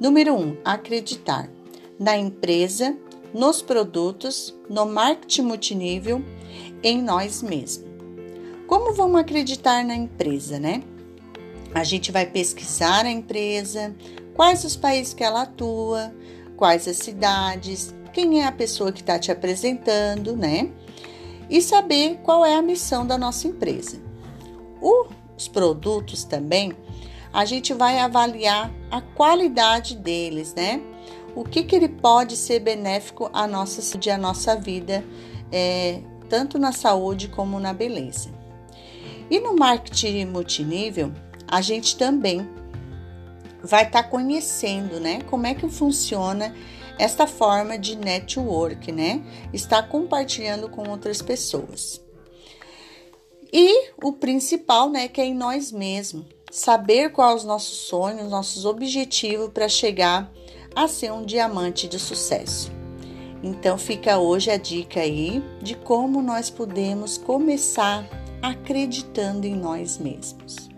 Número 1, um, acreditar na empresa, nos produtos, no marketing multinível, em nós mesmos. Como vamos acreditar na empresa, né? A gente vai pesquisar a empresa, quais os países que ela atua, quais as cidades, quem é a pessoa que está te apresentando, né? E saber qual é a missão da nossa empresa. Os produtos também, a gente vai avaliar a qualidade deles, né? O que, que ele pode ser benéfico à nossa, à nossa vida, é, tanto na saúde como na beleza. E no marketing multinível, a gente também vai estar tá conhecendo, né, como é que funciona esta forma de network, né? Está compartilhando com outras pessoas. E o principal, né, que é em nós mesmos, saber quais os nossos sonhos, nossos objetivos para chegar a ser um diamante de sucesso. Então fica hoje a dica aí de como nós podemos começar acreditando em nós mesmos.